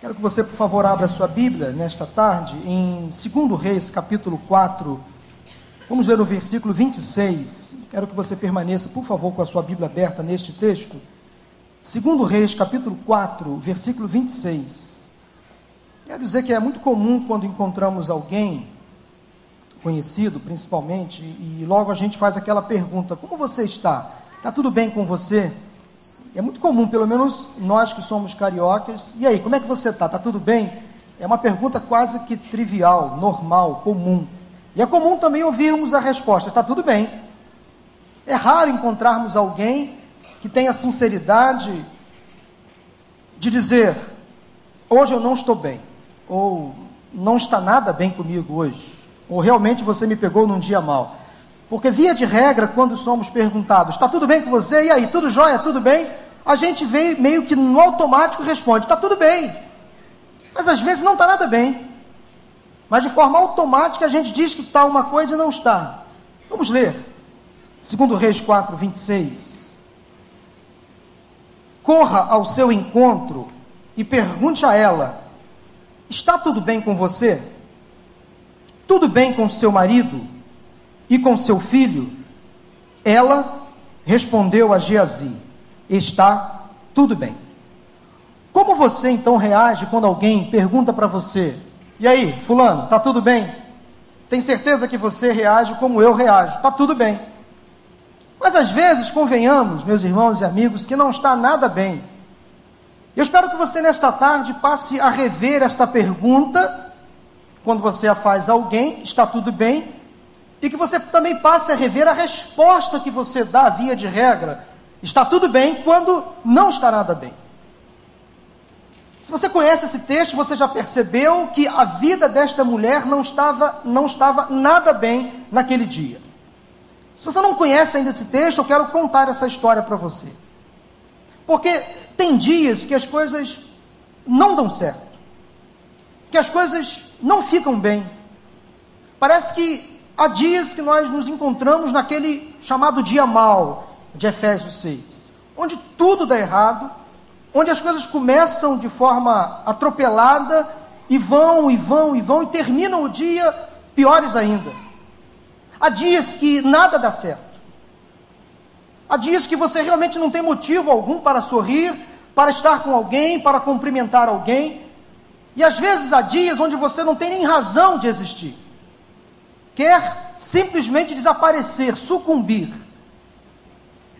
Quero que você, por favor, abra sua Bíblia nesta tarde, em 2 Reis, capítulo 4. Vamos ler o versículo 26. Quero que você permaneça, por favor, com a sua Bíblia aberta neste texto. 2 Reis, capítulo 4, versículo 26. Quero dizer que é muito comum quando encontramos alguém, conhecido principalmente, e logo a gente faz aquela pergunta: Como você está? Está tudo bem com você? É muito comum, pelo menos nós que somos cariocas. E aí, como é que você está? Está tudo bem? É uma pergunta quase que trivial, normal, comum. E é comum também ouvirmos a resposta: está tudo bem. É raro encontrarmos alguém que tenha sinceridade de dizer: hoje eu não estou bem, ou não está nada bem comigo hoje, ou realmente você me pegou num dia mal. Porque, via de regra, quando somos perguntados, está tudo bem com você? E aí, tudo jóia? Tudo bem? A gente vem meio que no automático responde, está tudo bem. Mas às vezes não está nada bem. Mas de forma automática a gente diz que está uma coisa e não está. Vamos ler. Segundo Reis 4, 26. Corra ao seu encontro e pergunte a ela: Está tudo bem com você? Tudo bem com seu marido? e com seu filho? Ela respondeu a Geazi: Está tudo bem. Como você então reage quando alguém pergunta para você: E aí, Fulano, está tudo bem? Tem certeza que você reage como eu reajo? Está tudo bem. Mas às vezes, convenhamos, meus irmãos e amigos, que não está nada bem. Eu espero que você nesta tarde passe a rever esta pergunta, quando você a faz a alguém, está tudo bem, e que você também passe a rever a resposta que você dá via de regra. Está tudo bem quando não está nada bem. Se você conhece esse texto, você já percebeu que a vida desta mulher não estava, não estava nada bem naquele dia. Se você não conhece ainda esse texto, eu quero contar essa história para você. Porque tem dias que as coisas não dão certo, que as coisas não ficam bem. Parece que Há dias que nós nos encontramos naquele chamado dia mal de Efésios 6, onde tudo dá errado, onde as coisas começam de forma atropelada e vão e vão e vão e terminam o dia piores ainda. Há dias que nada dá certo. Há dias que você realmente não tem motivo algum para sorrir, para estar com alguém, para cumprimentar alguém. E às vezes há dias onde você não tem nem razão de existir quer simplesmente desaparecer, sucumbir.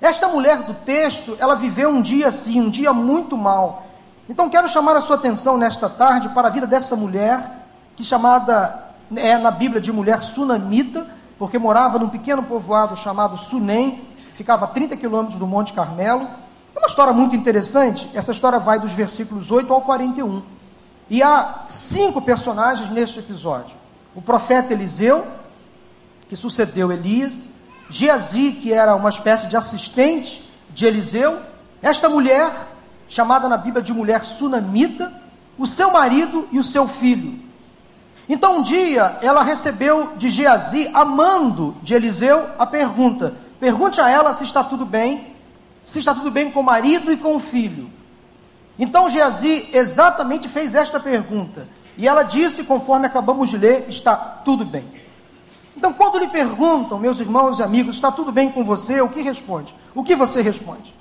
Esta mulher do texto, ela viveu um dia assim, um dia muito mal. Então quero chamar a sua atenção nesta tarde para a vida dessa mulher, que chamada é na Bíblia de mulher sunamita, porque morava num pequeno povoado chamado Sunem, ficava a 30 quilômetros do Monte Carmelo. É uma história muito interessante. Essa história vai dos versículos 8 ao 41. E há cinco personagens neste episódio: o profeta Eliseu, que sucedeu Elias, Geazi, que era uma espécie de assistente de Eliseu, esta mulher, chamada na Bíblia de mulher sunamita, o seu marido e o seu filho. Então um dia ela recebeu de Geazi, amando de Eliseu, a pergunta: pergunte a ela se está tudo bem, se está tudo bem com o marido e com o filho. Então Geazi exatamente fez esta pergunta, e ela disse, conforme acabamos de ler, está tudo bem. Então, quando lhe perguntam, meus irmãos e amigos, está tudo bem com você? O que responde? O que você responde?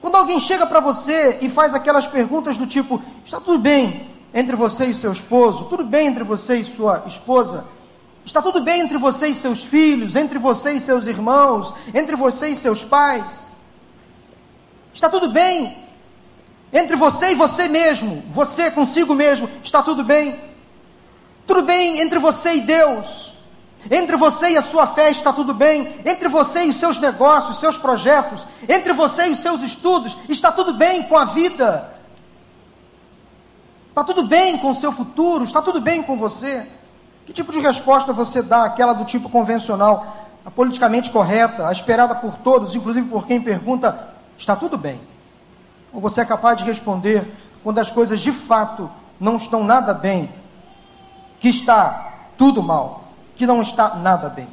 Quando alguém chega para você e faz aquelas perguntas do tipo: está tudo bem entre você e seu esposo? Tudo bem entre você e sua esposa? Está tudo bem entre você e seus filhos? Entre você e seus irmãos? Entre você e seus pais? Está tudo bem entre você e você mesmo? Você consigo mesmo? Está tudo bem? Tudo bem entre você e Deus? Entre você e a sua fé está tudo bem. Entre você e os seus negócios, seus projetos, entre você e os seus estudos, está tudo bem com a vida. Está tudo bem com o seu futuro, está tudo bem com você. Que tipo de resposta você dá? Aquela do tipo convencional, a politicamente correta, a esperada por todos, inclusive por quem pergunta: está tudo bem? Ou você é capaz de responder quando as coisas de fato não estão nada bem, que está tudo mal? Que não está nada bem.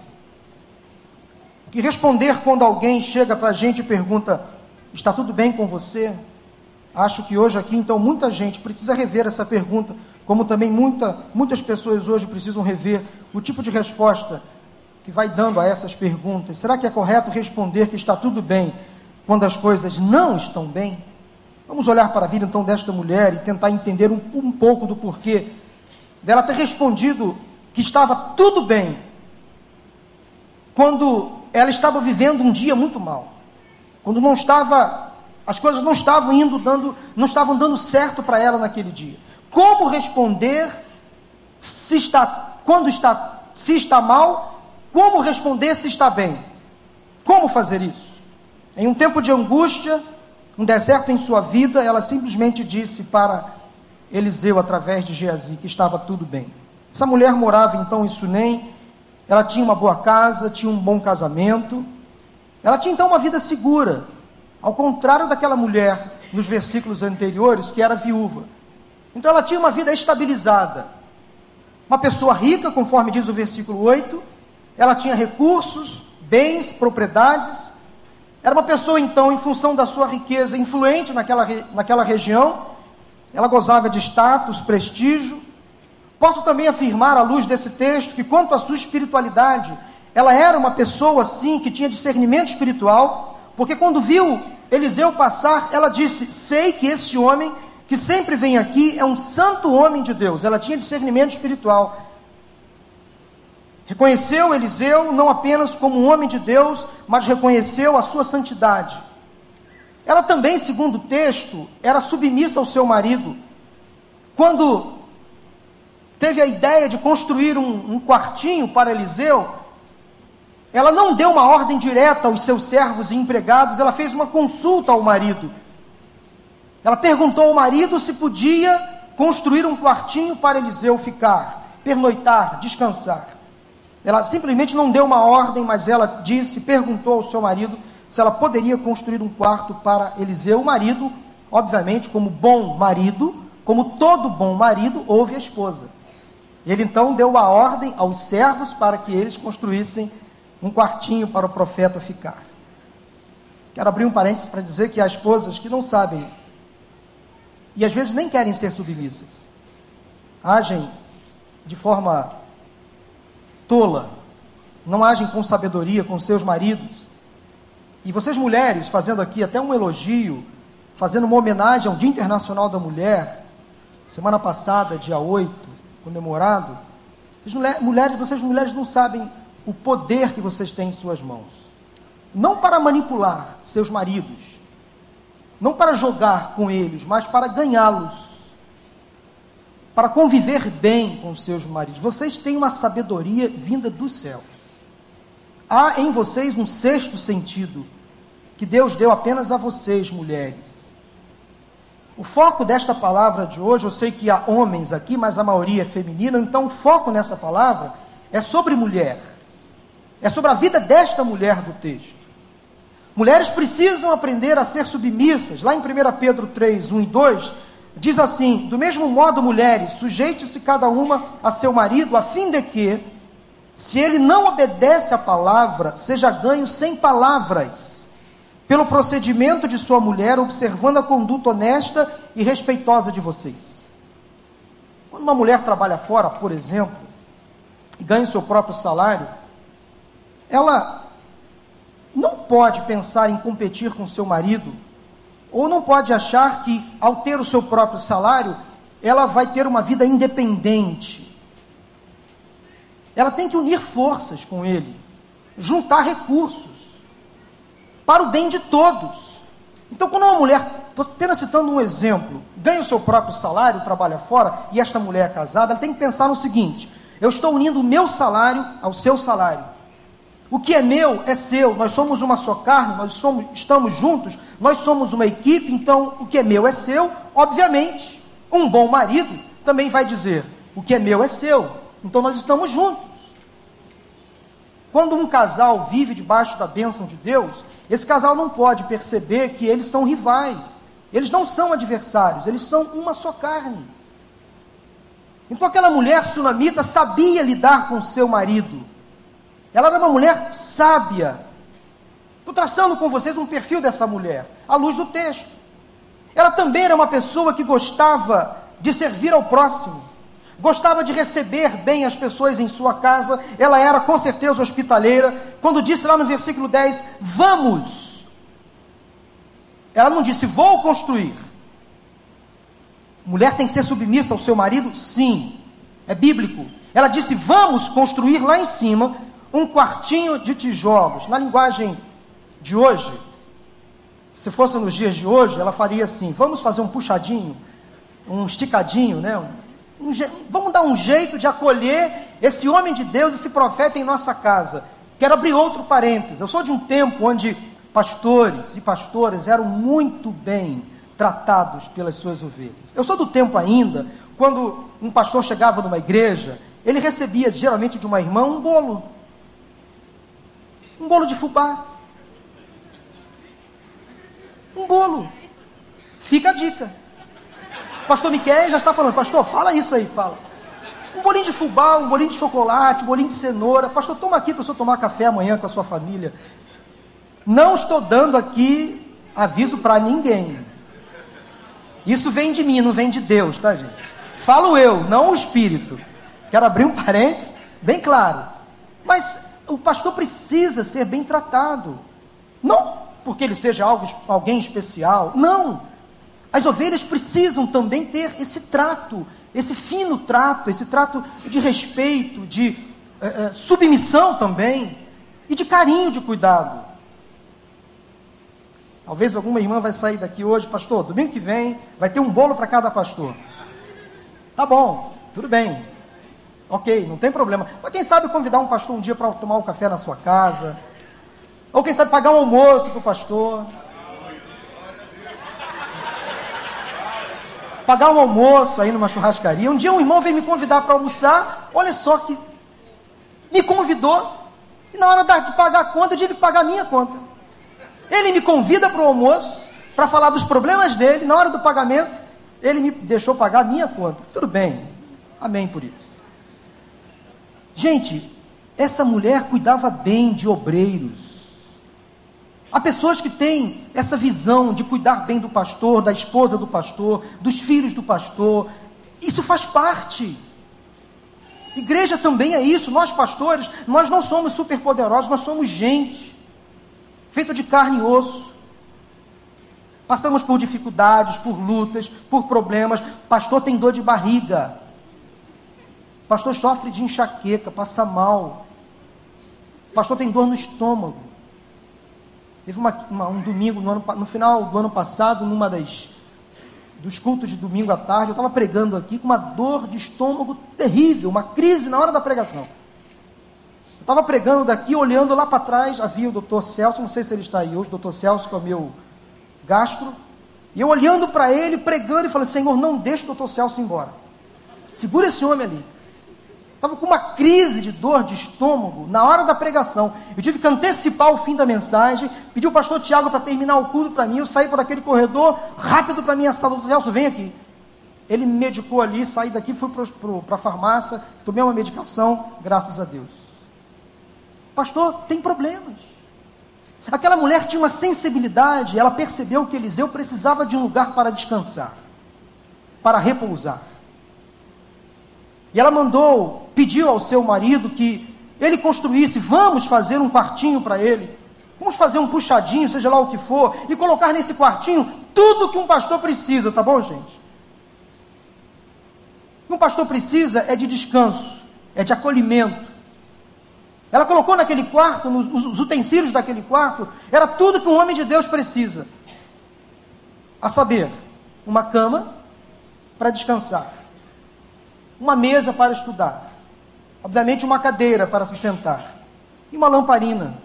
Que responder quando alguém chega para a gente e pergunta: está tudo bem com você? Acho que hoje aqui, então, muita gente precisa rever essa pergunta, como também muita, muitas pessoas hoje precisam rever o tipo de resposta que vai dando a essas perguntas. Será que é correto responder que está tudo bem quando as coisas não estão bem? Vamos olhar para a vida então desta mulher e tentar entender um, um pouco do porquê dela ter respondido que estava tudo bem quando ela estava vivendo um dia muito mal, quando não estava, as coisas não estavam indo dando, não estavam dando certo para ela naquele dia. Como responder se está, quando está, se está mal? Como responder se está bem? Como fazer isso? Em um tempo de angústia, um deserto em sua vida, ela simplesmente disse para Eliseu, através de Geazi, que estava tudo bem. Essa mulher morava então em Sunem, ela tinha uma boa casa, tinha um bom casamento, ela tinha então uma vida segura, ao contrário daquela mulher nos versículos anteriores que era viúva. Então ela tinha uma vida estabilizada. Uma pessoa rica, conforme diz o versículo 8, ela tinha recursos, bens, propriedades. Era uma pessoa, então, em função da sua riqueza, influente naquela, naquela região. Ela gozava de status, prestígio. Posso também afirmar, à luz desse texto, que quanto à sua espiritualidade, ela era uma pessoa, sim, que tinha discernimento espiritual, porque quando viu Eliseu passar, ela disse: Sei que esse homem que sempre vem aqui é um santo homem de Deus. Ela tinha discernimento espiritual. Reconheceu Eliseu não apenas como um homem de Deus, mas reconheceu a sua santidade. Ela também, segundo o texto, era submissa ao seu marido. Quando teve a ideia de construir um, um quartinho para Eliseu, ela não deu uma ordem direta aos seus servos e empregados, ela fez uma consulta ao marido. Ela perguntou ao marido se podia construir um quartinho para Eliseu ficar, pernoitar, descansar. Ela simplesmente não deu uma ordem, mas ela disse, perguntou ao seu marido se ela poderia construir um quarto para Eliseu. O marido, obviamente, como bom marido, como todo bom marido, ouve a esposa. Ele então deu a ordem aos servos para que eles construíssem um quartinho para o profeta ficar. Quero abrir um parênteses para dizer que há esposas que não sabem e às vezes nem querem ser submissas, agem de forma tola, não agem com sabedoria com seus maridos. E vocês mulheres, fazendo aqui até um elogio, fazendo uma homenagem ao Dia Internacional da Mulher, semana passada, dia 8, comemorado, vocês, mulheres, vocês mulheres não sabem o poder que vocês têm em suas mãos. Não para manipular seus maridos, não para jogar com eles, mas para ganhá-los, para conviver bem com seus maridos. Vocês têm uma sabedoria vinda do céu. Há em vocês um sexto sentido que Deus deu apenas a vocês, mulheres. O foco desta palavra de hoje, eu sei que há homens aqui, mas a maioria é feminina, então o foco nessa palavra é sobre mulher. É sobre a vida desta mulher do texto. Mulheres precisam aprender a ser submissas. Lá em 1 Pedro 3, 1 e 2, diz assim: Do mesmo modo, mulheres, sujeite-se cada uma a seu marido, a fim de que, se ele não obedece à palavra, seja ganho sem palavras pelo procedimento de sua mulher, observando a conduta honesta e respeitosa de vocês. Quando uma mulher trabalha fora, por exemplo, e ganha o seu próprio salário, ela não pode pensar em competir com seu marido, ou não pode achar que, ao ter o seu próprio salário, ela vai ter uma vida independente. Ela tem que unir forças com ele, juntar recursos para o bem de todos. Então, quando uma mulher, apenas citando um exemplo, ganha o seu próprio salário, trabalha fora, e esta mulher é casada, ela tem que pensar no seguinte: eu estou unindo o meu salário ao seu salário. O que é meu é seu, nós somos uma só carne, nós somos, estamos juntos, nós somos uma equipe, então o que é meu é seu, obviamente. Um bom marido também vai dizer: o que é meu é seu, então nós estamos juntos. Quando um casal vive debaixo da bênção de Deus, esse casal não pode perceber que eles são rivais. Eles não são adversários, eles são uma só carne. Então aquela mulher sunamita sabia lidar com seu marido. Ela era uma mulher sábia. Estou traçando com vocês um perfil dessa mulher, à luz do texto. Ela também era uma pessoa que gostava de servir ao próximo, gostava de receber bem as pessoas em sua casa. Ela era com certeza hospitaleira. Quando disse lá no versículo 10: Vamos. Ela não disse, vou construir. Mulher tem que ser submissa ao seu marido? Sim, é bíblico. Ela disse: Vamos construir lá em cima um quartinho de tijolos. Na linguagem de hoje, se fosse nos dias de hoje, ela faria assim: Vamos fazer um puxadinho, um esticadinho, né? Um, vamos dar um jeito de acolher esse homem de Deus, esse profeta em nossa casa. Quero abrir outro parênteses. Eu sou de um tempo onde pastores e pastoras eram muito bem tratados pelas suas ovelhas. Eu sou do tempo ainda, quando um pastor chegava numa igreja, ele recebia geralmente de uma irmã um bolo. Um bolo de fubá. Um bolo. Fica a dica. Pastor Miquel já está falando, pastor, fala isso aí, fala. Um bolinho de fubá, um bolinho de chocolate, um bolinho de cenoura. Pastor, toma aqui para o senhor tomar café amanhã com a sua família. Não estou dando aqui aviso para ninguém. Isso vem de mim, não vem de Deus, tá, gente? Falo eu, não o Espírito. Quero abrir um parênteses, bem claro. Mas o pastor precisa ser bem tratado. Não porque ele seja algo, alguém especial. Não. As ovelhas precisam também ter esse trato, esse fino trato, esse trato de respeito, de eh, submissão também, e de carinho, de cuidado. Talvez alguma irmã vai sair daqui hoje, pastor, domingo que vem vai ter um bolo para cada pastor. Tá bom, tudo bem. Ok, não tem problema. Mas quem sabe convidar um pastor um dia para tomar um café na sua casa? Ou quem sabe pagar um almoço para o pastor? Pagar um almoço aí numa churrascaria. Um dia um irmão veio me convidar para almoçar. Olha só que me convidou. E na hora de pagar a conta, eu tive que pagar a minha conta. Ele me convida para o almoço, para falar dos problemas dele, na hora do pagamento, ele me deixou pagar a minha conta. Tudo bem, amém por isso. Gente, essa mulher cuidava bem de obreiros. Há pessoas que têm essa visão de cuidar bem do pastor, da esposa do pastor, dos filhos do pastor. Isso faz parte. Igreja também é isso. Nós pastores, nós não somos superpoderosos, nós somos gente feito de carne e osso. Passamos por dificuldades, por lutas, por problemas. Pastor tem dor de barriga. Pastor sofre de enxaqueca, passa mal. Pastor tem dor no estômago. Teve uma, uma, um domingo, no, ano, no, final do ano passado, numa das dos cultos de domingo à tarde, eu estava pregando aqui com uma dor de estômago terrível, uma crise na hora da pregação. Estava pregando daqui, olhando lá para trás, havia o doutor Celso, não sei se ele está aí hoje, o doutor Celso, que é o meu gastro, e eu olhando para ele, pregando, e falei, Senhor, não deixe o doutor Celso embora. Segura esse homem ali. Estava com uma crise de dor de estômago na hora da pregação. Eu tive que antecipar o fim da mensagem, pedi o pastor Tiago para terminar o culto para mim, eu saí por aquele corredor, rápido para minha sala, doutor Celso, vem aqui. Ele me medicou ali, saí daqui, fui para a farmácia, tomei uma medicação, graças a Deus. Pastor, tem problemas. Aquela mulher tinha uma sensibilidade, ela percebeu que Eliseu precisava de um lugar para descansar, para repousar. E ela mandou, pediu ao seu marido que ele construísse, vamos fazer um quartinho para ele, vamos fazer um puxadinho, seja lá o que for, e colocar nesse quartinho tudo que um pastor precisa, tá bom, gente? O que um pastor precisa é de descanso, é de acolhimento, ela colocou naquele quarto, nos, os utensílios daquele quarto, era tudo que um homem de Deus precisa. A saber, uma cama para descansar, uma mesa para estudar, obviamente uma cadeira para se sentar, e uma lamparina.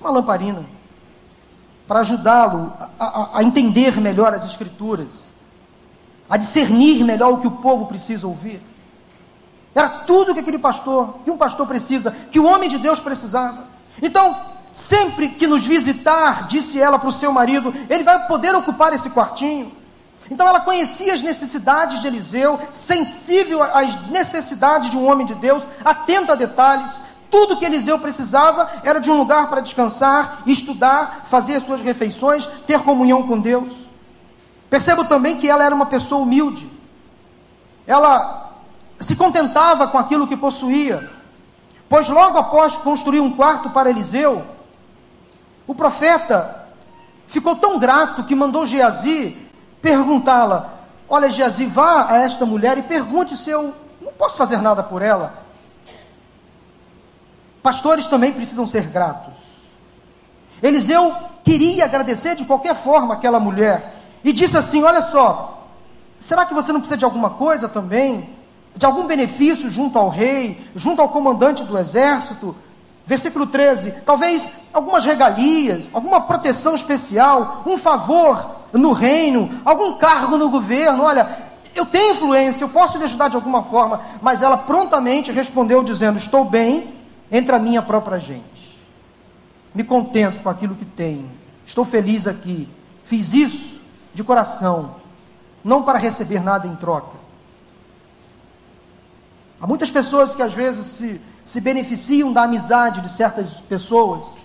Uma lamparina para ajudá-lo a, a, a entender melhor as Escrituras, a discernir melhor o que o povo precisa ouvir. Era tudo que aquele pastor, que um pastor precisa, que o homem de Deus precisava. Então, sempre que nos visitar, disse ela para o seu marido, ele vai poder ocupar esse quartinho. Então ela conhecia as necessidades de Eliseu, sensível às necessidades de um homem de Deus, atenta a detalhes. Tudo que Eliseu precisava era de um lugar para descansar, estudar, fazer as suas refeições, ter comunhão com Deus. Percebo também que ela era uma pessoa humilde. Ela se contentava com aquilo que possuía, pois logo após construir um quarto para Eliseu, o profeta ficou tão grato que mandou Geazi perguntá-la: Olha, Geazi, vá a esta mulher e pergunte se eu não posso fazer nada por ela. Pastores também precisam ser gratos. Eliseu queria agradecer de qualquer forma aquela mulher e disse assim: Olha só, será que você não precisa de alguma coisa também? De algum benefício junto ao rei, junto ao comandante do exército? Versículo 13: talvez algumas regalias, alguma proteção especial, um favor no reino, algum cargo no governo. Olha, eu tenho influência, eu posso lhe ajudar de alguma forma. Mas ela prontamente respondeu, dizendo: Estou bem entre a minha própria gente. Me contento com aquilo que tenho. Estou feliz aqui. Fiz isso de coração, não para receber nada em troca. Há muitas pessoas que às vezes se, se beneficiam da amizade de certas pessoas,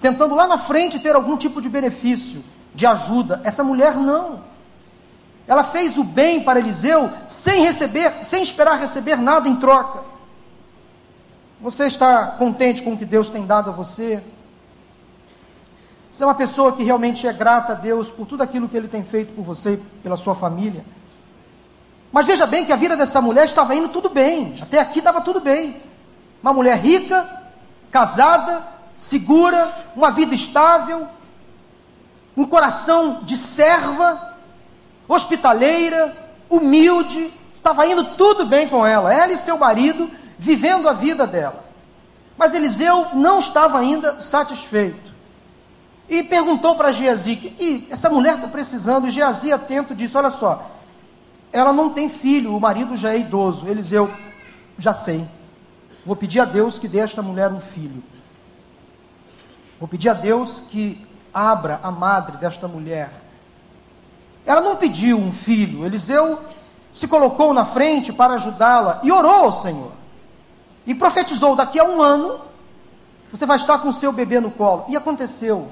tentando lá na frente ter algum tipo de benefício de ajuda. Essa mulher não. Ela fez o bem para Eliseu sem receber, sem esperar receber nada em troca. Você está contente com o que Deus tem dado a você? Você é uma pessoa que realmente é grata a Deus por tudo aquilo que Ele tem feito por você e pela sua família. Mas veja bem que a vida dessa mulher estava indo tudo bem. Até aqui estava tudo bem. Uma mulher rica, casada, segura, uma vida estável, um coração de serva, hospitaleira, humilde, estava indo tudo bem com ela, ela e seu marido vivendo a vida dela. Mas Eliseu não estava ainda satisfeito. E perguntou para Geazi, que essa mulher está precisando, e Geazi atento disse, olha só, ela não tem filho, o marido já é idoso. Eliseu, já sei, vou pedir a Deus que dê a esta mulher um filho. Vou pedir a Deus que abra a madre desta mulher. Ela não pediu um filho, Eliseu se colocou na frente para ajudá-la e orou ao Senhor. E profetizou: daqui a um ano você vai estar com seu bebê no colo. E aconteceu.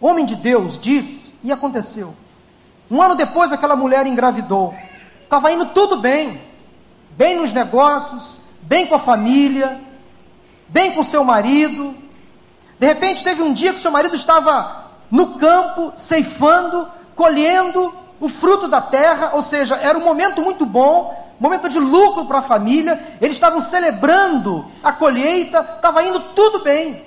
Homem de Deus disse, e aconteceu. Um ano depois, aquela mulher engravidou. Estava indo tudo bem, bem nos negócios, bem com a família, bem com seu marido, de repente teve um dia que seu marido estava no campo, ceifando, colhendo o fruto da terra, ou seja, era um momento muito bom, momento de lucro para a família, eles estavam celebrando a colheita, estava indo tudo bem,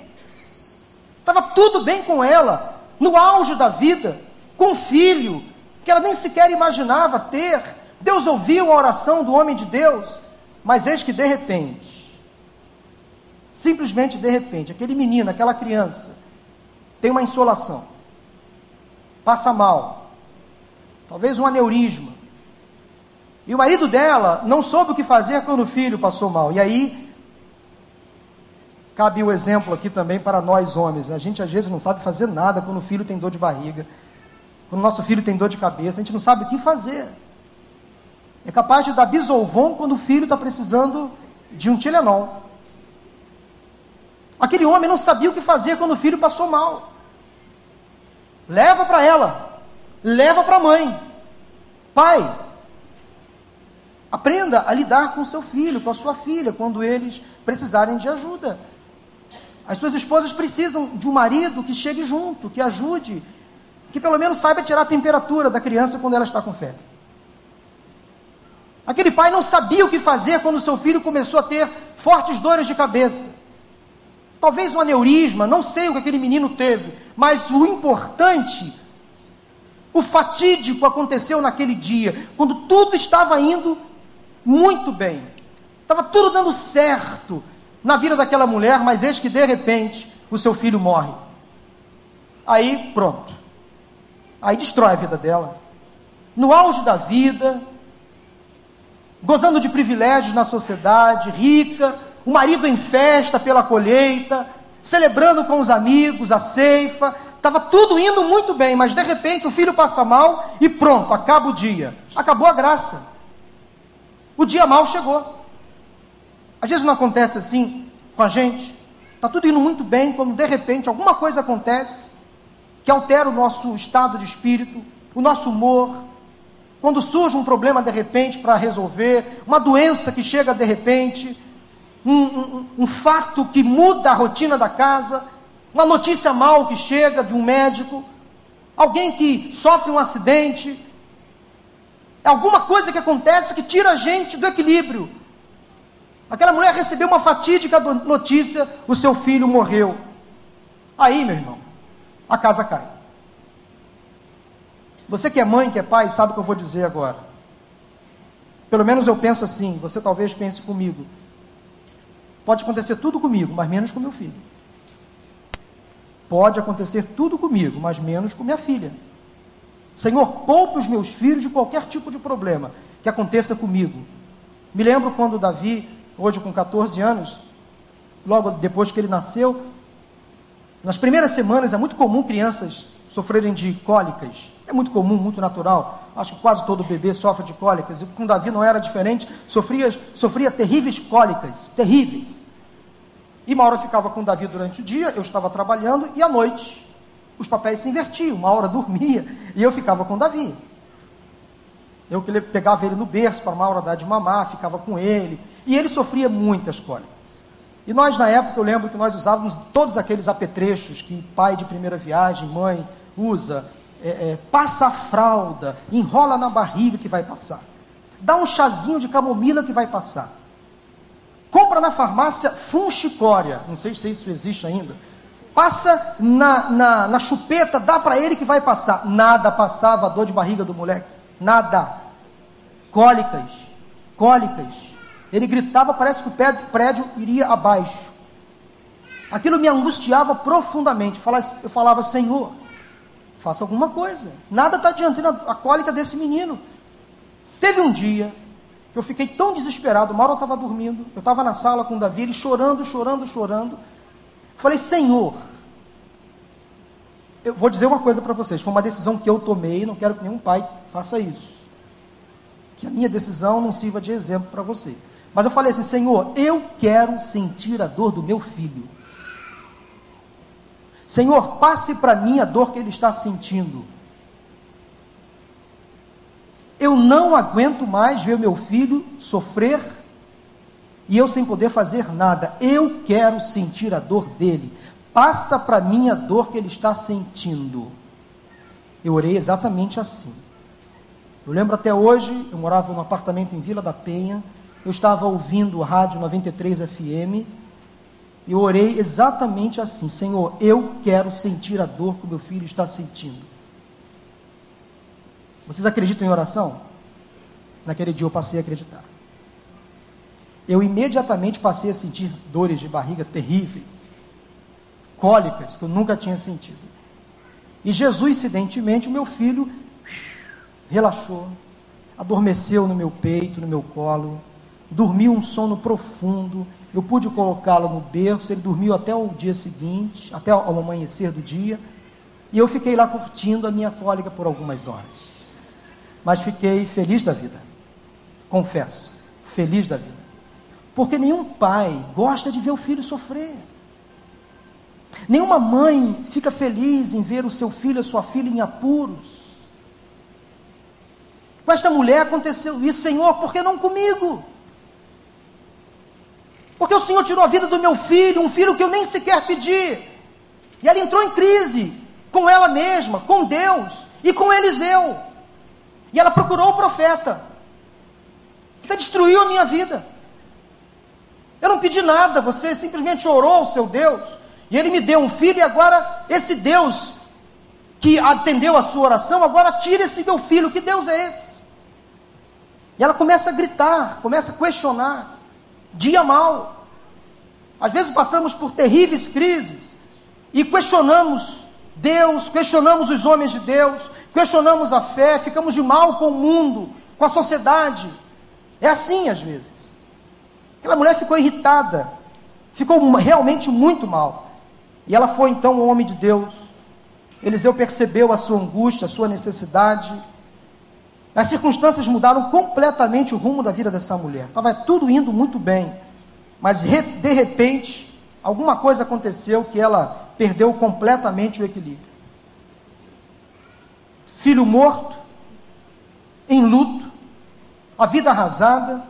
estava tudo bem com ela, no auge da vida, com um filho, que ela nem sequer imaginava ter. Deus ouviu a oração do homem de Deus, mas eis que de repente, Simplesmente de repente, aquele menino, aquela criança, tem uma insolação, passa mal, talvez um aneurisma. E o marido dela não soube o que fazer quando o filho passou mal. E aí, cabe o exemplo aqui também para nós homens. A gente às vezes não sabe fazer nada quando o filho tem dor de barriga, quando o nosso filho tem dor de cabeça, a gente não sabe o que fazer. É capaz de dar bisolvon quando o filho está precisando de um Tilenol. Aquele homem não sabia o que fazer quando o filho passou mal. Leva para ela, leva para a mãe. Pai, aprenda a lidar com seu filho, com a sua filha, quando eles precisarem de ajuda. As suas esposas precisam de um marido que chegue junto, que ajude, que pelo menos saiba tirar a temperatura da criança quando ela está com febre. Aquele pai não sabia o que fazer quando seu filho começou a ter fortes dores de cabeça talvez um aneurisma, não sei o que aquele menino teve, mas o importante, o fatídico aconteceu naquele dia, quando tudo estava indo muito bem, estava tudo dando certo na vida daquela mulher, mas eis que de repente o seu filho morre. Aí pronto, aí destrói a vida dela. No auge da vida, gozando de privilégios na sociedade, rica, o marido em festa pela colheita, celebrando com os amigos a ceifa, estava tudo indo muito bem, mas de repente o filho passa mal e pronto, acaba o dia. Acabou a graça. O dia mal chegou. Às vezes não acontece assim com a gente, está tudo indo muito bem, quando de repente alguma coisa acontece que altera o nosso estado de espírito, o nosso humor, quando surge um problema de repente para resolver, uma doença que chega de repente, um, um, um, fato que muda a rotina da casa, uma notícia mal que chega de um médico, alguém que sofre um acidente, alguma coisa que acontece que tira a gente do equilíbrio. Aquela mulher recebeu uma fatídica notícia: o seu filho morreu. Aí, meu irmão, a casa cai. Você que é mãe, que é pai, sabe o que eu vou dizer agora. Pelo menos eu penso assim, você talvez pense comigo. Pode acontecer tudo comigo, mas menos com meu filho. Pode acontecer tudo comigo, mas menos com minha filha. Senhor, poupe os meus filhos de qualquer tipo de problema que aconteça comigo. Me lembro quando Davi, hoje com 14 anos, logo depois que ele nasceu, nas primeiras semanas é muito comum crianças sofrerem de cólicas. É muito comum, muito natural. Acho que quase todo bebê sofre de cólicas. E com Davi não era diferente. Sofria, sofria terríveis cólicas, terríveis. E eu ficava com Davi durante o dia, eu estava trabalhando, e à noite os papéis se invertiam. Hora dormia e eu ficava com Davi. Eu pegava ele no berço para hora dar de mamar, ficava com ele. E ele sofria muitas cólicas. E nós, na época, eu lembro que nós usávamos todos aqueles apetrechos que pai de primeira viagem, mãe, usa. É, é, passa a fralda, enrola na barriga que vai passar. Dá um chazinho de camomila que vai passar. Compra na farmácia funchicória, não sei se isso existe ainda passa na, na, na chupeta, dá para ele que vai passar. Nada passava a dor de barriga do moleque, nada. Cólicas, cólicas. Ele gritava, parece que o prédio iria abaixo. Aquilo me angustiava profundamente. Eu falava, Senhor, faça alguma coisa. Nada está adiantando a cólica desse menino. Teve um dia que eu fiquei tão desesperado, hora eu estava dormindo, eu estava na sala com o Davi, ele chorando, chorando, chorando. Falei, Senhor, eu vou dizer uma coisa para vocês, foi uma decisão que eu tomei, não quero que nenhum pai faça isso. Que a minha decisão não sirva de exemplo para você. Mas eu falei assim, Senhor, eu quero sentir a dor do meu filho. Senhor, passe para mim a dor que ele está sentindo. Eu não aguento mais ver meu filho sofrer e eu sem poder fazer nada. Eu quero sentir a dor dele. Passa para mim a dor que ele está sentindo. Eu orei exatamente assim. Eu lembro até hoje, eu morava num apartamento em Vila da Penha, eu estava ouvindo rádio 93 FM, eu orei exatamente assim: Senhor, eu quero sentir a dor que o meu filho está sentindo. Vocês acreditam em oração? Naquele dia eu passei a acreditar eu imediatamente passei a sentir dores de barriga terríveis, cólicas que eu nunca tinha sentido. E Jesus, incidentemente, o meu filho relaxou, adormeceu no meu peito, no meu colo, dormiu um sono profundo. Eu pude colocá-lo no berço, ele dormiu até o dia seguinte, até ao amanhecer do dia, e eu fiquei lá curtindo a minha cólica por algumas horas. Mas fiquei feliz da vida, confesso, feliz da vida. Porque nenhum pai gosta de ver o filho sofrer. Nenhuma mãe fica feliz em ver o seu filho, a sua filha em apuros. Com esta mulher aconteceu isso, Senhor, por que não comigo? Porque o Senhor tirou a vida do meu filho, um filho que eu nem sequer pedi. E ela entrou em crise com ela mesma, com Deus e com Eliseu. E ela procurou o profeta. Você destruiu a minha vida. Eu não pedi nada, você simplesmente orou ao seu Deus, e ele me deu um filho, e agora esse Deus que atendeu a sua oração, agora tira esse meu filho, que Deus é esse? E ela começa a gritar, começa a questionar, dia mal. Às vezes passamos por terríveis crises e questionamos Deus, questionamos os homens de Deus, questionamos a fé, ficamos de mal com o mundo, com a sociedade. É assim às vezes. Aquela mulher ficou irritada, ficou realmente muito mal. E ela foi então o homem de Deus. Eliseu percebeu a sua angústia, a sua necessidade. As circunstâncias mudaram completamente o rumo da vida dessa mulher. Estava tudo indo muito bem. mas de repente, alguma coisa aconteceu que ela perdeu completamente o equilíbrio. Filho morto, em luto, a vida arrasada.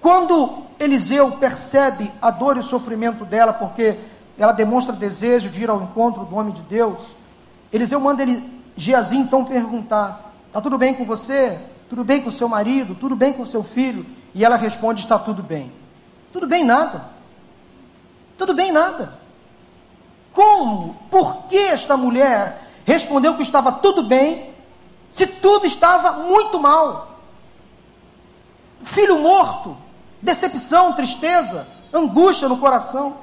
Quando Eliseu percebe a dor e o sofrimento dela, porque ela demonstra desejo de ir ao encontro do homem de Deus, Eliseu manda ele, Geazi então perguntar: Está tudo bem com você? Tudo bem com seu marido? Tudo bem com seu filho? E ela responde: Está tudo bem. Tudo bem, nada. Tudo bem, nada. Como? Por que esta mulher respondeu que estava tudo bem, se tudo estava muito mal? Filho morto, decepção, tristeza, angústia no coração.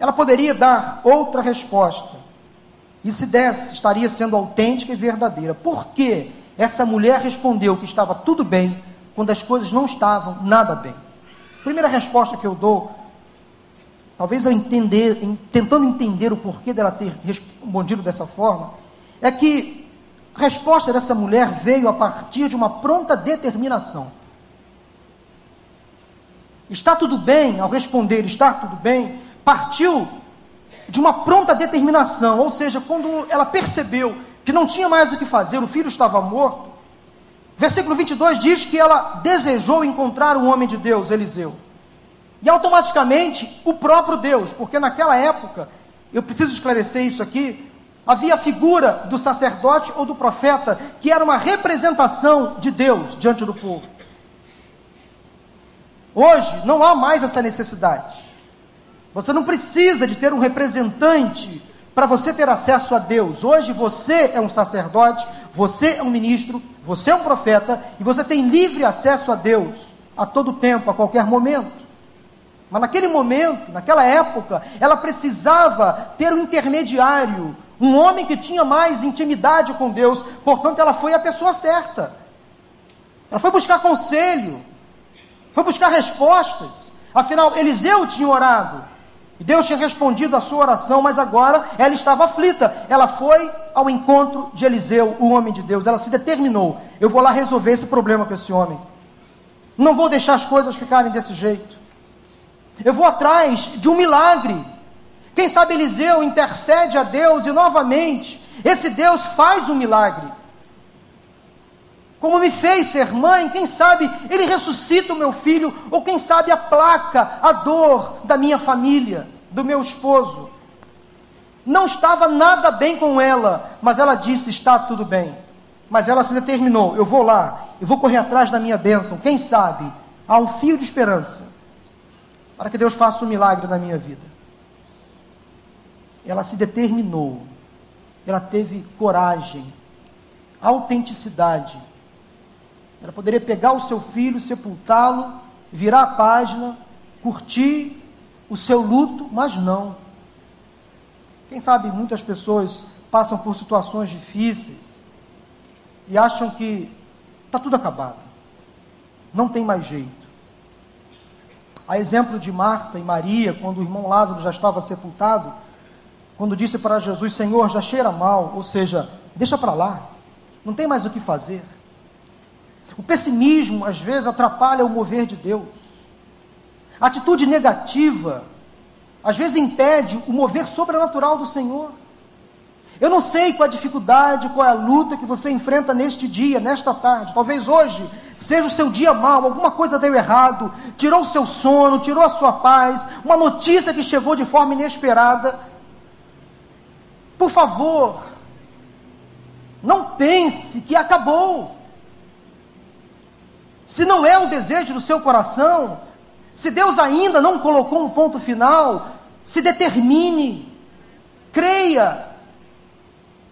Ela poderia dar outra resposta. E se desse, estaria sendo autêntica e verdadeira. Por que essa mulher respondeu que estava tudo bem quando as coisas não estavam nada bem? Primeira resposta que eu dou, talvez eu entender, tentando entender o porquê dela ter respondido dessa forma, é que a resposta dessa mulher veio a partir de uma pronta determinação. Está tudo bem, ao responder está tudo bem, partiu de uma pronta determinação, ou seja, quando ela percebeu que não tinha mais o que fazer, o filho estava morto. Versículo 22 diz que ela desejou encontrar o homem de Deus, Eliseu. E automaticamente o próprio Deus, porque naquela época, eu preciso esclarecer isso aqui, havia a figura do sacerdote ou do profeta, que era uma representação de Deus diante do povo. Hoje não há mais essa necessidade. Você não precisa de ter um representante para você ter acesso a Deus. Hoje você é um sacerdote, você é um ministro, você é um profeta e você tem livre acesso a Deus a todo tempo, a qualquer momento. Mas naquele momento, naquela época, ela precisava ter um intermediário, um homem que tinha mais intimidade com Deus, portanto, ela foi a pessoa certa. Ela foi buscar conselho, foi buscar respostas. Afinal, Eliseu tinha orado, e Deus tinha respondido a sua oração, mas agora ela estava aflita. Ela foi ao encontro de Eliseu, o homem de Deus. Ela se determinou: eu vou lá resolver esse problema com esse homem. Não vou deixar as coisas ficarem desse jeito. Eu vou atrás de um milagre. Quem sabe Eliseu intercede a Deus e novamente esse Deus faz um milagre. Como me fez ser mãe, quem sabe ele ressuscita o meu filho, ou quem sabe aplaca a dor da minha família, do meu esposo. Não estava nada bem com ela, mas ela disse: está tudo bem. Mas ela se determinou: eu vou lá, eu vou correr atrás da minha bênção. Quem sabe há um fio de esperança para que Deus faça um milagre na minha vida. Ela se determinou, ela teve coragem, autenticidade ela poderia pegar o seu filho, sepultá-lo, virar a página, curtir o seu luto, mas não. Quem sabe muitas pessoas passam por situações difíceis e acham que está tudo acabado, não tem mais jeito. A exemplo de Marta e Maria, quando o irmão Lázaro já estava sepultado, quando disse para Jesus: Senhor, já cheira mal, ou seja, deixa para lá, não tem mais o que fazer. O pessimismo, às vezes, atrapalha o mover de Deus. A atitude negativa, às vezes, impede o mover sobrenatural do Senhor. Eu não sei qual a dificuldade, qual é a luta que você enfrenta neste dia, nesta tarde. Talvez hoje seja o seu dia mal, alguma coisa deu errado, tirou o seu sono, tirou a sua paz, uma notícia que chegou de forma inesperada. Por favor, não pense que acabou se não é o desejo do seu coração, se Deus ainda não colocou um ponto final, se determine, creia,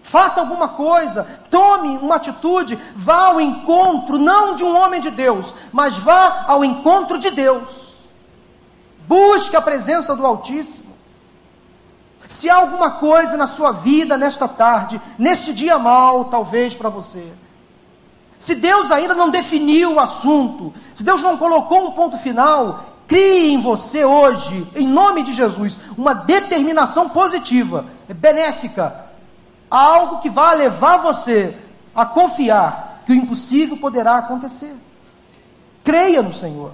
faça alguma coisa, tome uma atitude, vá ao encontro, não de um homem de Deus, mas vá ao encontro de Deus. Busque a presença do Altíssimo. Se há alguma coisa na sua vida nesta tarde, neste dia mal, talvez para você, se Deus ainda não definiu o assunto, se Deus não colocou um ponto final, crie em você hoje, em nome de Jesus, uma determinação positiva, benéfica, algo que vai levar você a confiar que o impossível poderá acontecer. Creia no Senhor.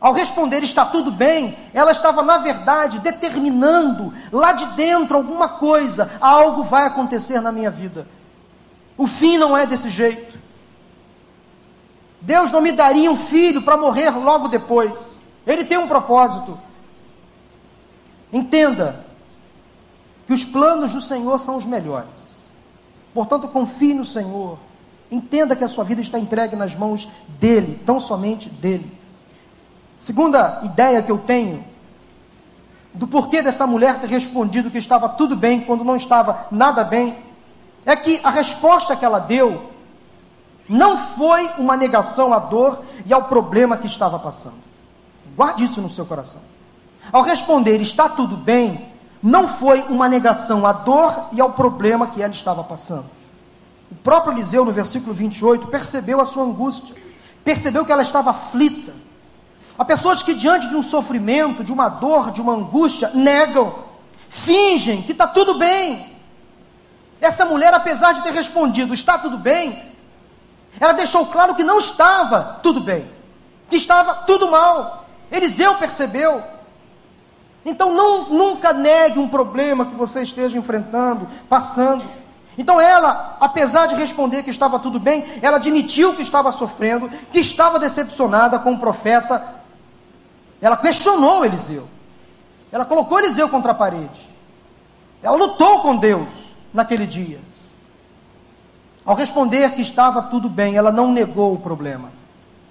Ao responder está tudo bem, ela estava, na verdade, determinando lá de dentro alguma coisa, algo vai acontecer na minha vida. O fim não é desse jeito. Deus não me daria um filho para morrer logo depois. Ele tem um propósito. Entenda que os planos do Senhor são os melhores. Portanto, confie no Senhor. Entenda que a sua vida está entregue nas mãos dele, tão somente dele. Segunda ideia que eu tenho do porquê dessa mulher ter respondido que estava tudo bem quando não estava nada bem, é que a resposta que ela deu não foi uma negação à dor e ao problema que estava passando. Guarde isso no seu coração. Ao responder está tudo bem, não foi uma negação à dor e ao problema que ela estava passando. O próprio Eliseu, no versículo 28, percebeu a sua angústia, percebeu que ela estava aflita. Há pessoas que, diante de um sofrimento, de uma dor, de uma angústia, negam, fingem que está tudo bem. Essa mulher, apesar de ter respondido, está tudo bem, ela deixou claro que não estava tudo bem, que estava tudo mal. Eliseu percebeu. Então não, nunca negue um problema que você esteja enfrentando, passando. Então ela, apesar de responder que estava tudo bem, ela admitiu que estava sofrendo, que estava decepcionada com o profeta. Ela questionou Eliseu. Ela colocou Eliseu contra a parede. Ela lutou com Deus naquele dia. Ao responder que estava tudo bem, ela não negou o problema.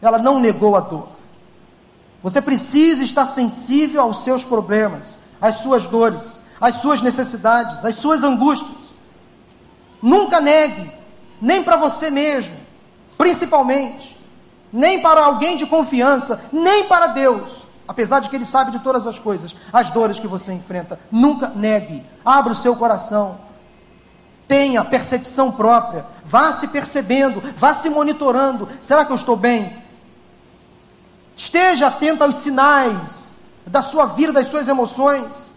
Ela não negou a dor. Você precisa estar sensível aos seus problemas, às suas dores, às suas necessidades, às suas angústias. Nunca negue, nem para você mesmo, principalmente, nem para alguém de confiança, nem para Deus, apesar de que Ele sabe de todas as coisas, as dores que você enfrenta. Nunca negue, abra o seu coração, tenha percepção própria, vá se percebendo, vá se monitorando. Será que eu estou bem? Esteja atento aos sinais da sua vida, das suas emoções.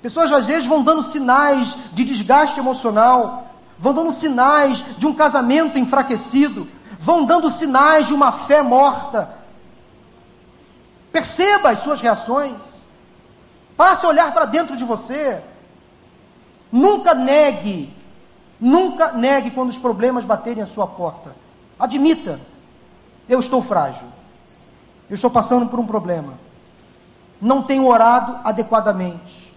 Pessoas às vezes vão dando sinais de desgaste emocional, vão dando sinais de um casamento enfraquecido, vão dando sinais de uma fé morta. Perceba as suas reações. Passe a olhar para dentro de você. Nunca negue, nunca negue quando os problemas baterem a sua porta. Admita, eu estou frágil. Eu estou passando por um problema. Não tenho orado adequadamente.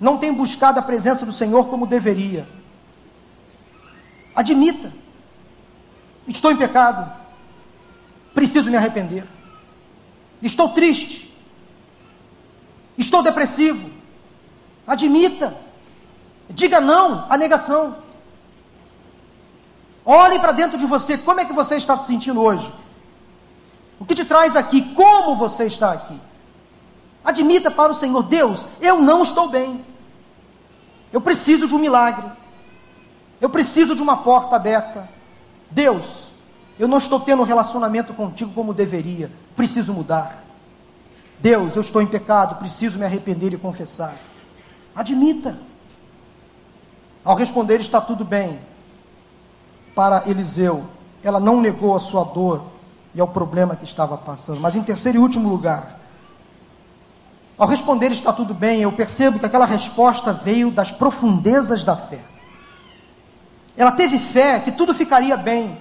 Não tenho buscado a presença do Senhor como deveria. Admita. Estou em pecado. Preciso me arrepender. Estou triste. Estou depressivo. Admita. Diga não à negação. Olhe para dentro de você. Como é que você está se sentindo hoje? O que te traz aqui? Como você está aqui? Admita para o Senhor: Deus, eu não estou bem. Eu preciso de um milagre. Eu preciso de uma porta aberta. Deus, eu não estou tendo um relacionamento contigo como deveria. Preciso mudar. Deus, eu estou em pecado. Preciso me arrepender e confessar. Admita. Ao responder, está tudo bem. Para Eliseu, ela não negou a sua dor, e ao problema que estava passando. Mas em terceiro e último lugar, ao responder está tudo bem, eu percebo que aquela resposta veio das profundezas da fé. Ela teve fé que tudo ficaria bem.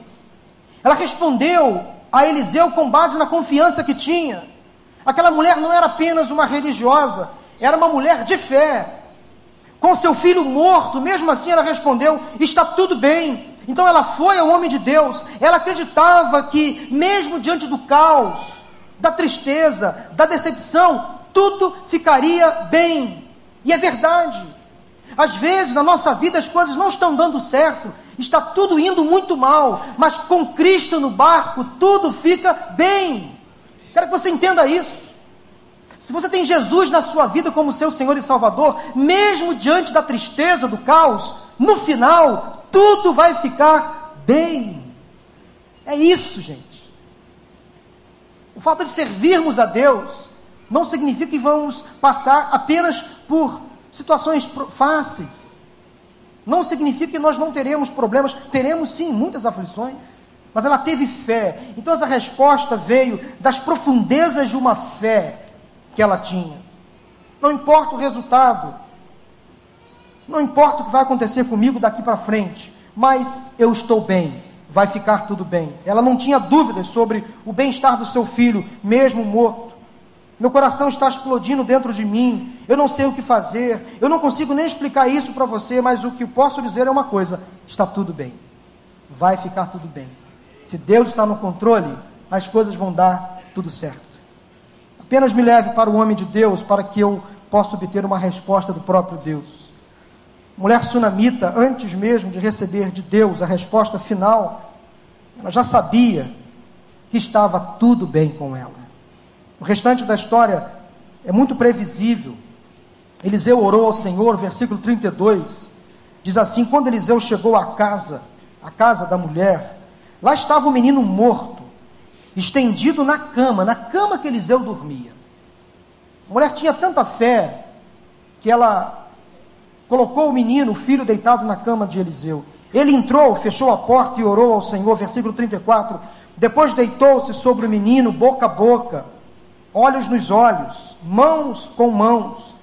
Ela respondeu a Eliseu com base na confiança que tinha. Aquela mulher não era apenas uma religiosa, era uma mulher de fé. Com seu filho morto, mesmo assim ela respondeu: Está tudo bem, então ela foi ao homem de Deus, ela acreditava que, mesmo diante do caos, da tristeza, da decepção, tudo ficaria bem. E é verdade. Às vezes na nossa vida as coisas não estão dando certo, está tudo indo muito mal, mas com Cristo no barco tudo fica bem. Quero que você entenda isso. Se você tem Jesus na sua vida como seu Senhor e Salvador, mesmo diante da tristeza, do caos, no final tudo vai ficar bem. É isso, gente. O fato de servirmos a Deus não significa que vamos passar apenas por situações fáceis. Não significa que nós não teremos problemas, teremos sim muitas aflições. mas ela teve fé. Então essa resposta veio das profundezas de uma fé que ela tinha. Não importa o resultado, não importa o que vai acontecer comigo daqui para frente, mas eu estou bem, vai ficar tudo bem. Ela não tinha dúvidas sobre o bem-estar do seu filho, mesmo morto. Meu coração está explodindo dentro de mim. Eu não sei o que fazer. Eu não consigo nem explicar isso para você, mas o que posso dizer é uma coisa: está tudo bem. Vai ficar tudo bem. Se Deus está no controle, as coisas vão dar tudo certo. Apenas me leve para o homem de Deus para que eu possa obter uma resposta do próprio Deus mulher sunamita, antes mesmo de receber de Deus a resposta final, ela já sabia que estava tudo bem com ela. O restante da história é muito previsível. Eliseu orou ao Senhor, versículo 32, diz assim: Quando Eliseu chegou à casa, a casa da mulher, lá estava o menino morto, estendido na cama, na cama que Eliseu dormia. A mulher tinha tanta fé que ela colocou o menino, o filho, deitado na cama de Eliseu. Ele entrou, fechou a porta e orou ao Senhor, versículo 34. Depois deitou-se sobre o menino, boca a boca, olhos nos olhos, mãos com mãos.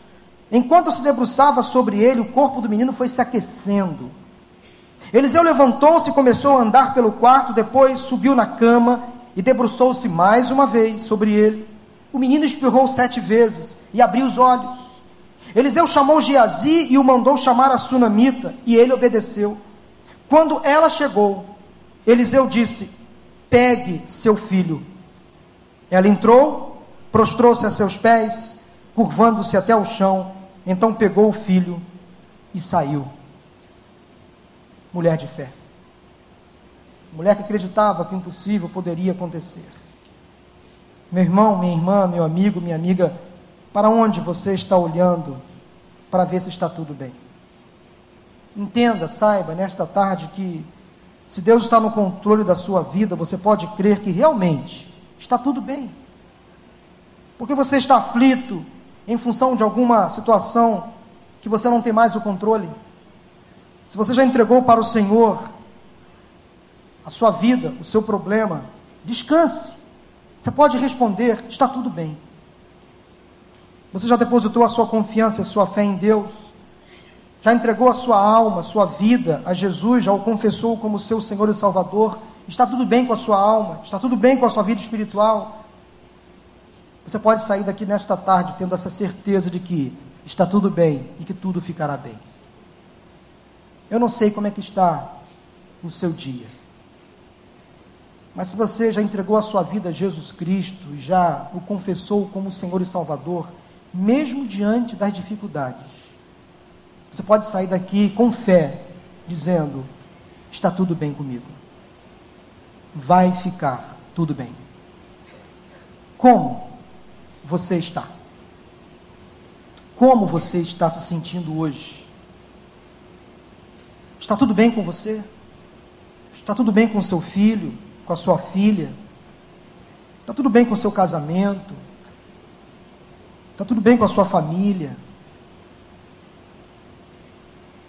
Enquanto se debruçava sobre ele, o corpo do menino foi se aquecendo. Eliseu levantou-se e começou a andar pelo quarto, depois subiu na cama e debruçou-se mais uma vez sobre ele. O menino espirrou sete vezes e abriu os olhos. Eliseu chamou Geazi e o mandou chamar a sunamita, e ele obedeceu. Quando ela chegou, Eliseu disse: Pegue seu filho. Ela entrou, prostrou-se a seus pés, curvando-se até o chão, então pegou o filho e saiu. Mulher de fé. Mulher que acreditava que o impossível poderia acontecer. Meu irmão, minha irmã, meu amigo, minha amiga, para onde você está olhando para ver se está tudo bem? Entenda, saiba nesta tarde que se Deus está no controle da sua vida, você pode crer que realmente está tudo bem. Porque você está aflito em função de alguma situação que você não tem mais o controle. Se você já entregou para o Senhor a sua vida, o seu problema, descanse. Você pode responder: está tudo bem. Você já depositou a sua confiança, a sua fé em Deus? Já entregou a sua alma, a sua vida a Jesus? Já o confessou como seu Senhor e Salvador? Está tudo bem com a sua alma? Está tudo bem com a sua vida espiritual? Você pode sair daqui nesta tarde tendo essa certeza de que está tudo bem e que tudo ficará bem. Eu não sei como é que está o seu dia. Mas se você já entregou a sua vida a Jesus Cristo, já o confessou como Senhor e Salvador, mesmo diante das dificuldades. Você pode sair daqui com fé, dizendo: está tudo bem comigo. Vai ficar tudo bem. Como você está? Como você está se sentindo hoje? Está tudo bem com você? Está tudo bem com seu filho, com a sua filha? Está tudo bem com o seu casamento? Está tudo bem com a sua família?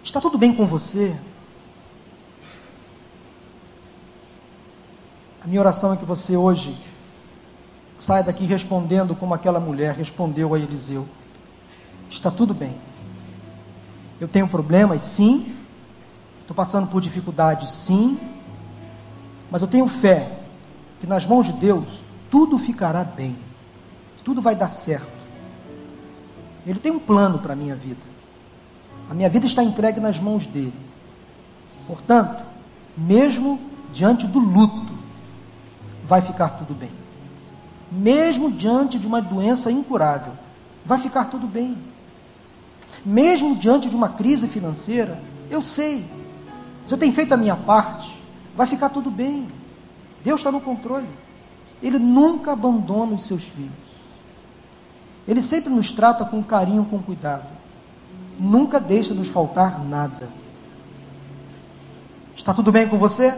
Está tudo bem com você? A minha oração é que você hoje saia daqui respondendo como aquela mulher respondeu a Eliseu: Está tudo bem. Eu tenho problemas, sim. Estou passando por dificuldades, sim. Mas eu tenho fé que nas mãos de Deus tudo ficará bem. Tudo vai dar certo. Ele tem um plano para a minha vida. A minha vida está entregue nas mãos dele. Portanto, mesmo diante do luto, vai ficar tudo bem. Mesmo diante de uma doença incurável, vai ficar tudo bem. Mesmo diante de uma crise financeira, eu sei. Se eu tenho feito a minha parte, vai ficar tudo bem. Deus está no controle. Ele nunca abandona os seus filhos. Ele sempre nos trata com carinho, com cuidado. Nunca deixa nos faltar nada. Está tudo bem com você?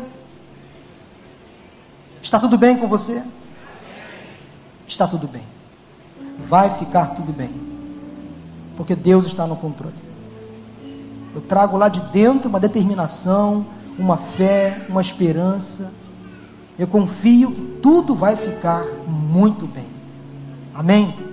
Está tudo bem com você? Está tudo bem. Vai ficar tudo bem. Porque Deus está no controle. Eu trago lá de dentro uma determinação, uma fé, uma esperança eu confio que tudo vai ficar muito bem. Amém?